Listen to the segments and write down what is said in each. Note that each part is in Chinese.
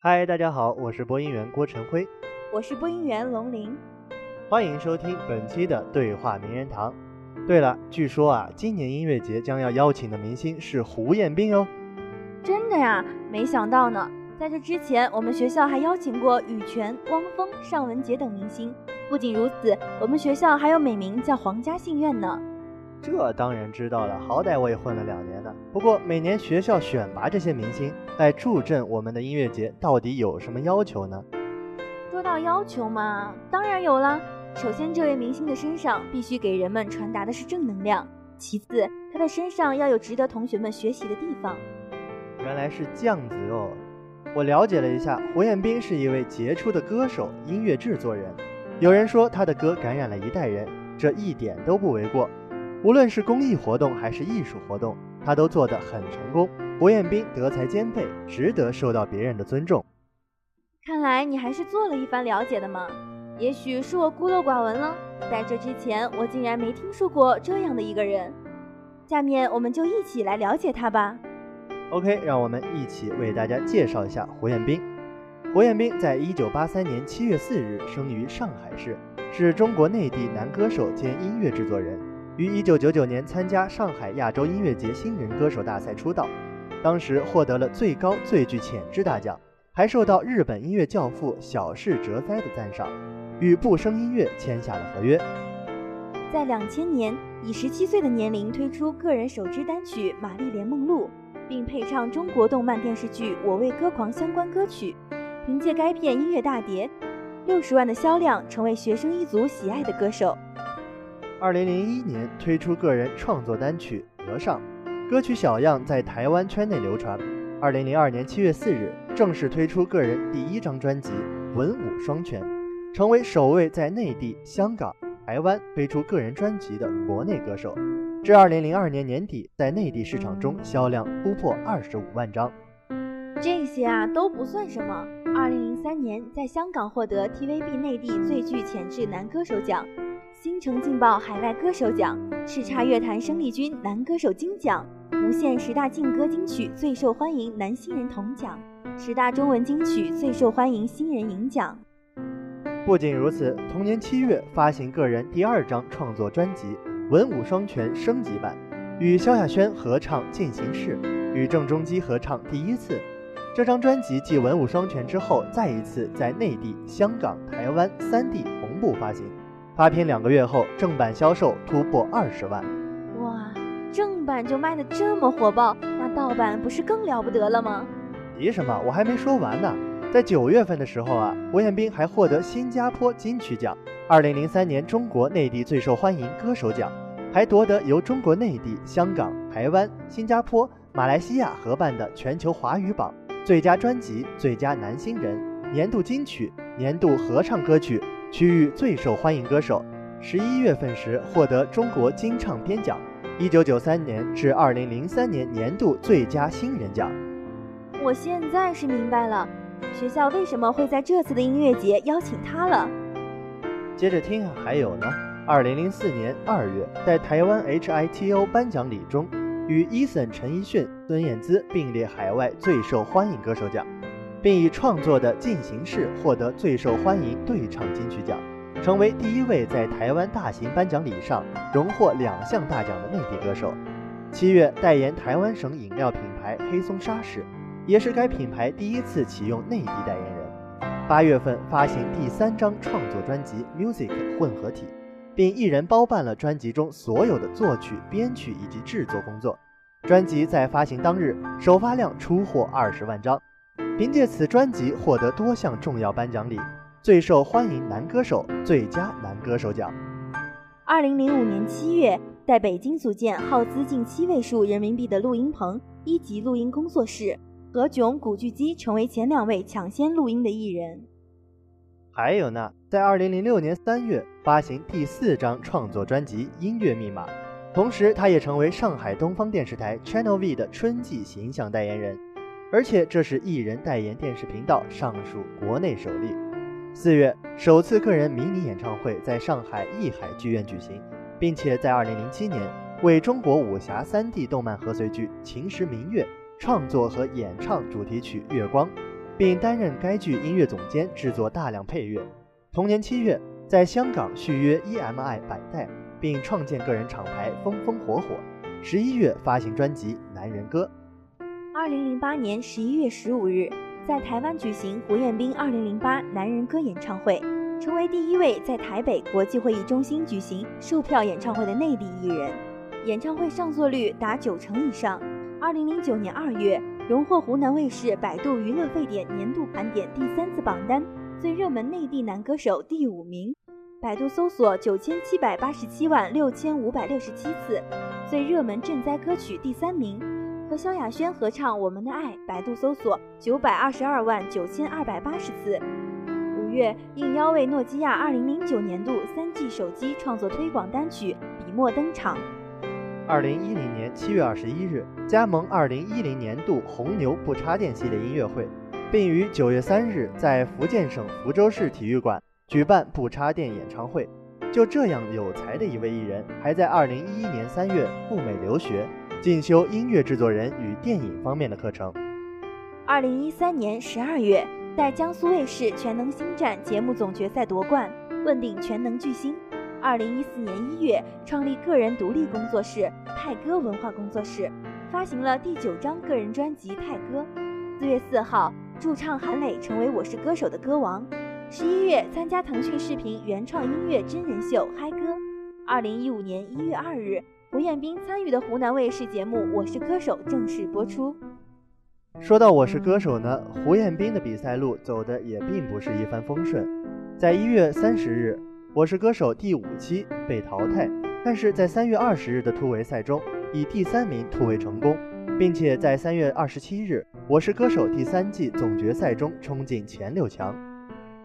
嗨，大家好，我是播音员郭晨辉，我是播音员龙林，欢迎收听本期的对话名人堂。对了，据说啊，今年音乐节将要邀请的明星是胡彦斌哦，真的呀，没想到呢。在这之前，我们学校还邀请过羽泉、汪峰、尚雯婕等明星。不仅如此，我们学校还有美名叫皇家信院呢。这当然知道了，好歹我也混了两年呢。不过每年学校选拔这些明星来助阵我们的音乐节，到底有什么要求呢？说到要求嘛，当然有啦。首先，这位明星的身上必须给人们传达的是正能量；其次，他的身上要有值得同学们学习的地方。原来是这样子哦。我了解了一下，胡彦斌是一位杰出的歌手、音乐制作人。有人说他的歌感染了一代人，这一点都不为过。无论是公益活动还是艺术活动，他都做得很成功。胡彦斌德才兼备，值得受到别人的尊重。看来你还是做了一番了解的嘛。也许是我孤陋寡闻了，在这之前我竟然没听说过这样的一个人。下面我们就一起来了解他吧。OK，让我们一起为大家介绍一下胡彦斌。胡彦斌在一九八三年七月四日生于上海市，是中国内地男歌手兼音乐制作人。于一九九九年参加上海亚洲音乐节新人歌手大赛出道，当时获得了最高最具潜质大奖，还受到日本音乐教父小室哲哉的赞赏，与步生音乐签下了合约。在两千年，以十七岁的年龄推出个人首支单曲《玛丽莲梦露》，并配唱中国动漫电视剧《我为歌狂》相关歌曲。凭借该片音乐大碟，六十万的销量，成为学生一族喜爱的歌手。二零零一年推出个人创作单曲《和尚》，歌曲小样在台湾圈内流传。二零零二年七月四日，正式推出个人第一张专辑《文武双全》，成为首位在内地、香港、台湾推出个人专辑的国内歌手。至二零零二年年底，在内地市场中销量突破二十五万张。这些啊都不算什么。二零零三年，在香港获得 TVB 内地最具潜质男歌手奖。新城劲爆海外歌手奖、叱咤乐坛生力军男歌手金奖、无线十大劲歌金曲最受欢迎男新人铜奖、十大中文金曲最受欢迎新人银奖。不仅如此，同年七月发行个人第二张创作专辑《文武双全》升级版，与萧亚轩合唱《进行式》，与郑中基合唱《第一次》。这张专辑继《文武双全》之后，再一次在内地、香港、台湾三地同步发行。发片两个月后，正版销售突破二十万。哇，正版就卖得这么火爆，那盗版不是更了不得了吗？急什么？我还没说完呢。在九月份的时候啊，胡彦斌还获得新加坡金曲奖、二零零三年中国内地最受欢迎歌手奖，还夺得由中国内地、香港、台湾、新加坡、马来西亚合办的全球华语榜最佳专辑、最佳男新人、年度金曲、年度合唱歌曲。区域最受欢迎歌手，十一月份时获得中国金唱片奖，一九九三年至二零零三年年度最佳新人奖。我现在是明白了，学校为什么会在这次的音乐节邀请他了。接着听啊，还有呢，二零零四年二月，在台湾 HITO 颁奖礼中，与 Eason 陈奕迅、孙燕姿并列海外最受欢迎歌手奖。并以创作的《进行式》获得最受欢迎对唱金曲奖，成为第一位在台湾大型颁奖礼上荣获两项大奖的内地歌手。七月，代言台湾省饮料品牌黑松沙士，也是该品牌第一次启用内地代言人。八月份发行第三张创作专辑《Music》混合体，并一人包办了专辑中所有的作曲、编曲以及制作工作。专辑在发行当日首发量出货二十万张。凭借此专辑获得多项重要颁奖礼，最受欢迎男歌手、最佳男歌手奖。二零零五年七月，在北京组建耗资近七位数人民币的录音棚一级录音工作室，何炅、古巨基成为前两位抢先录音的艺人。还有呢，在二零零六年三月发行第四张创作专辑《音乐密码》，同时他也成为上海东方电视台 Channel V 的春季形象代言人。而且这是艺人代言电视频道尚属国内首例。四月，首次个人迷你演唱会在上海艺海剧院举行，并且在2007年为中国武侠 3D 动漫贺岁剧《秦时明月》创作和演唱主题曲《月光》，并担任该剧音乐总监，制作大量配乐。同年七月，在香港续约 EMI 百代，并创建个人厂牌“风风火火”。十一月发行专辑《男人歌》。二零零八年十一月十五日，在台湾举行胡彦斌二零零八男人歌演唱会，成为第一位在台北国际会议中心举行售票演唱会的内地艺人。演唱会上座率达九成以上。二零零九年二月，荣获湖南卫视百度娱乐沸点年度盘点第三次榜单。最热门内地男歌手第五名，百度搜索九千七百八十七万六千五百六十七次。最热门赈灾歌曲第三名，和萧亚轩合唱《我们的爱》，百度搜索九百二十二万九千二百八十次。五月应邀为诺基亚二零零九年度三 G 手机创作推广单曲《笔墨》登场。二零一零年七月二十一日，加盟二零一零年度红牛不插电系列音乐会。并于九月三日在福建省福州市体育馆举办不插电演唱会。就这样有才的一位艺人，还在二零一一年三月赴美留学，进修音乐制作人与电影方面的课程。二零一三年十二月，在江苏卫视《全能星战》节目总决赛夺冠，问鼎全能巨星。二零一四年一月，创立个人独立工作室泰歌文化工作室，发行了第九张个人专辑《泰歌》。四月四号。驻唱韩磊成为《我是歌手》的歌王。十一月参加腾讯视频原创音乐真人秀《嗨歌》。二零一五年一月二日，胡彦斌参与的湖南卫视节目《我是歌手》正式播出。说到《我是歌手》呢，胡彦斌的比赛路走的也并不是一帆风顺。在一月三十日，《我是歌手》第五期被淘汰，但是在三月二十日的突围赛中，以第三名突围成功。并且在三月二十七日，《我是歌手》第三季总决赛中冲进前六强。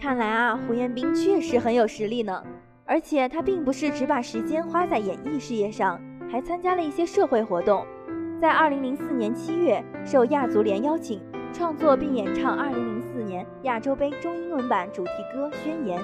看来啊，胡彦斌确实很有实力呢。而且他并不是只把时间花在演艺事业上，还参加了一些社会活动。在二零零四年七月，受亚足联邀请，创作并演唱二零零四年亚洲杯中英文版主题歌《宣言》。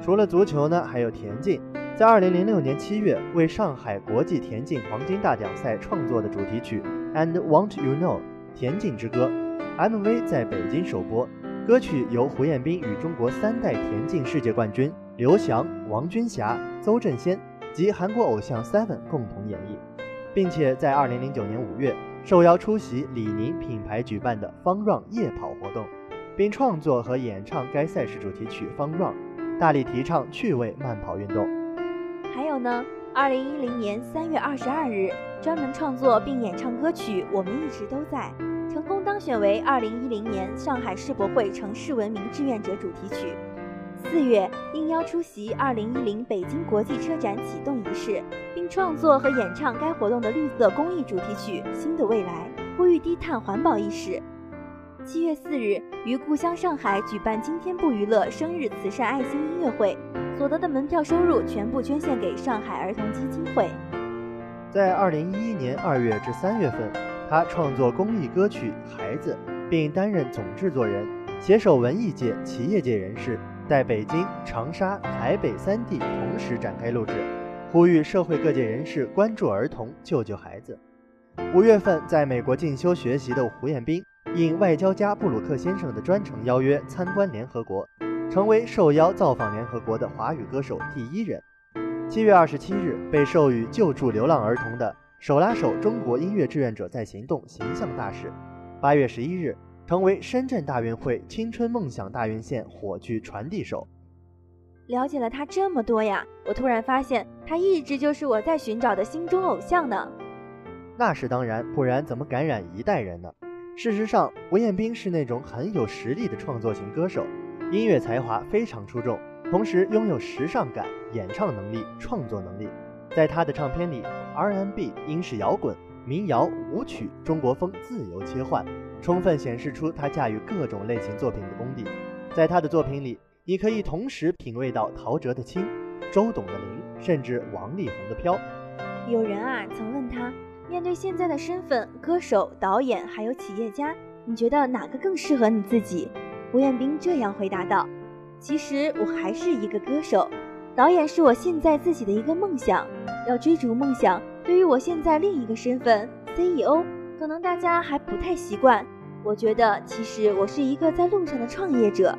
除了足球呢，还有田径。在二零零六年七月，为上海国际田径黄金大奖赛创作的主题曲《And Want You Know》田径之歌，MV 在北京首播。歌曲由胡彦斌与中国三代田径世界冠军刘翔、王军霞、邹振先及韩国偶像 Seven 共同演绎，并且在二零零九年五月受邀出席李宁品牌举办的 Fun Run 夜跑活动，并创作和演唱该赛事主题曲《Fun Run》，大力提倡趣味慢跑运动。还有呢，二零一零年三月二十二日，专门创作并演唱歌曲《我们一直都在》，成功当选为二零一零年上海世博会城市文明志愿者主题曲。四月，应邀出席二零一零北京国际车展启动仪式，并创作和演唱该活动的绿色公益主题曲《新的未来》，呼吁低碳环保意识。七月四日，于故乡上海举办“今天不娱乐”生日慈善爱心音乐会。所得的门票收入全部捐献给上海儿童基金会。在二零一一年二月至三月份，他创作公益歌曲《孩子》，并担任总制作人，携手文艺界、企业界人士，在北京、长沙、台北三地同时展开录制，呼吁社会各界人士关注儿童、救救孩子。五月份，在美国进修学习的胡彦斌，应外交家布鲁克先生的专程邀约，参观联合国。成为受邀造访联合国的华语歌手第一人。七月二十七日，被授予救助流浪儿童的“手拉手中国音乐志愿者在行动”形象大使。八月十一日，成为深圳大运会青春梦想大运线火炬传递手。了解了他这么多呀，我突然发现他一直就是我在寻找的心中偶像呢。那是当然，不然怎么感染一代人呢？事实上，胡彦斌是那种很有实力的创作型歌手。音乐才华非常出众，同时拥有时尚感、演唱能力、创作能力。在他的唱片里，R&B、英式摇滚、民谣、舞曲、中国风自由切换，充分显示出他驾驭各种类型作品的功底。在他的作品里，你可以同时品味到陶喆的轻、周董的灵，甚至王力宏的飘。有人啊曾问他，面对现在的身份，歌手、导演还有企业家。你觉得哪个更适合你自己？胡彦斌这样回答道：“其实我还是一个歌手，导演是我现在自己的一个梦想。要追逐梦想，对于我现在另一个身份 CEO，可能大家还不太习惯。我觉得其实我是一个在路上的创业者。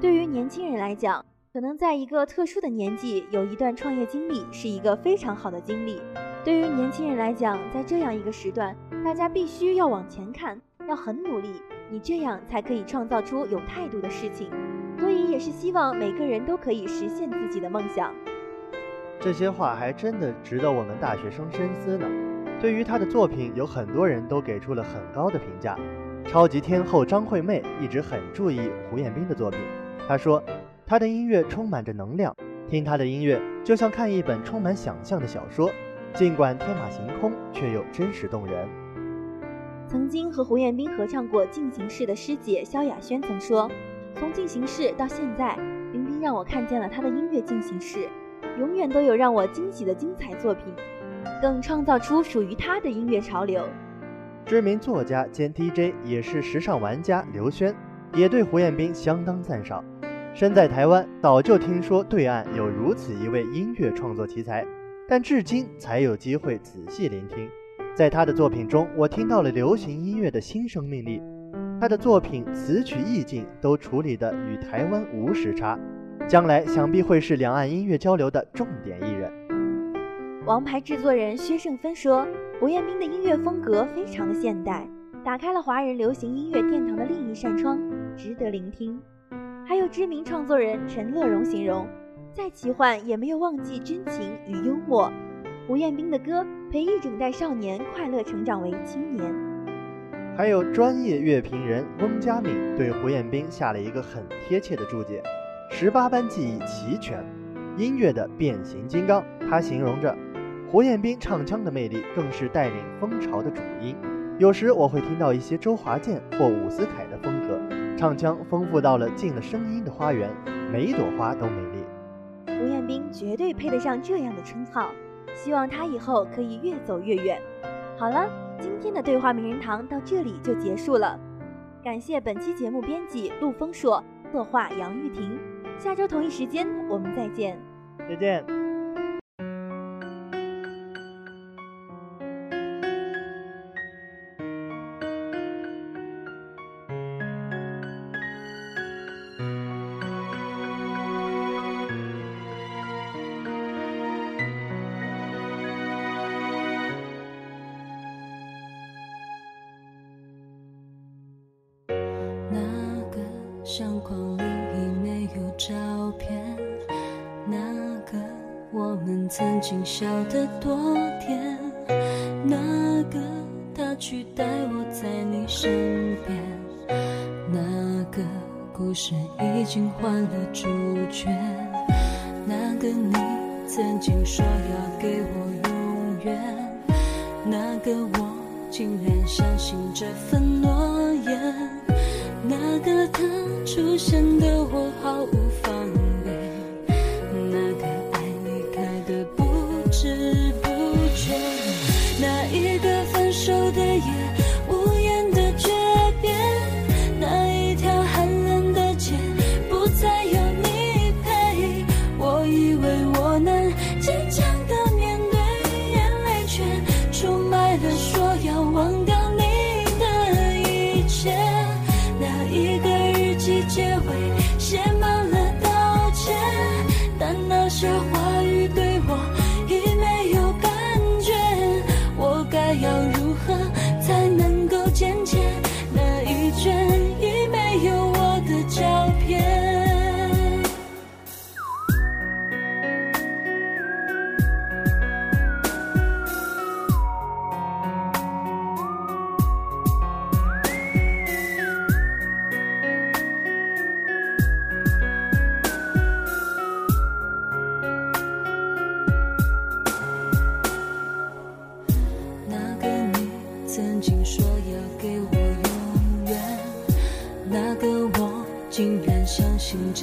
对于年轻人来讲，可能在一个特殊的年纪有一段创业经历是一个非常好的经历。对于年轻人来讲，在这样一个时段，大家必须要往前看。”要很努力，你这样才可以创造出有态度的事情。所以也是希望每个人都可以实现自己的梦想。这些话还真的值得我们大学生深思呢。对于他的作品，有很多人都给出了很高的评价。超级天后张惠妹一直很注意胡彦斌的作品。她说，他的音乐充满着能量，听他的音乐就像看一本充满想象的小说，尽管天马行空，却又真实动人。曾经和胡彦斌合唱过《进行式》的师姐萧亚轩曾说：“从《进行式》到现在，冰冰让我看见了他的音乐进行式，永远都有让我惊喜的精彩作品，更创造出属于他的音乐潮流。”知名作家兼 DJ 也是时尚玩家刘轩，也对胡彦斌相当赞赏。身在台湾，早就听说对岸有如此一位音乐创作奇才，但至今才有机会仔细聆听。在他的作品中，我听到了流行音乐的新生命力。他的作品词曲意境都处理的与台湾无时差，将来想必会是两岸音乐交流的重点艺人。王牌制作人薛胜芬说：“胡彦斌的音乐风格非常的现代，打开了华人流行音乐殿堂的另一扇窗，值得聆听。”还有知名创作人陈乐融形容：“再奇幻也没有忘记真情与幽默。”胡彦斌的歌陪一整代少年快乐成长为青年。还有专业乐评人翁佳敏对胡彦斌下了一个很贴切的注解：十八般技艺齐全，音乐的变形金刚。他形容着胡彦斌唱腔的魅力，更是带领风潮的主音。有时我会听到一些周华健或伍思凯，唱腔丰富到了进了声音的花园，每一朵花都美丽。胡彦斌绝对配得上这样的称号。希望他以后可以越走越远。好了，今天的对话名人堂到这里就结束了。感谢本期节目编辑陆丰硕，策划杨玉婷。下周同一时间我们再见。再见。们曾经笑得多甜，那个他取代我在你身边，那个故事已经换了主角，那个你曾经说要给我永远，那个我竟然相信这份诺言。那个他出现的我毫无的说。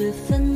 信这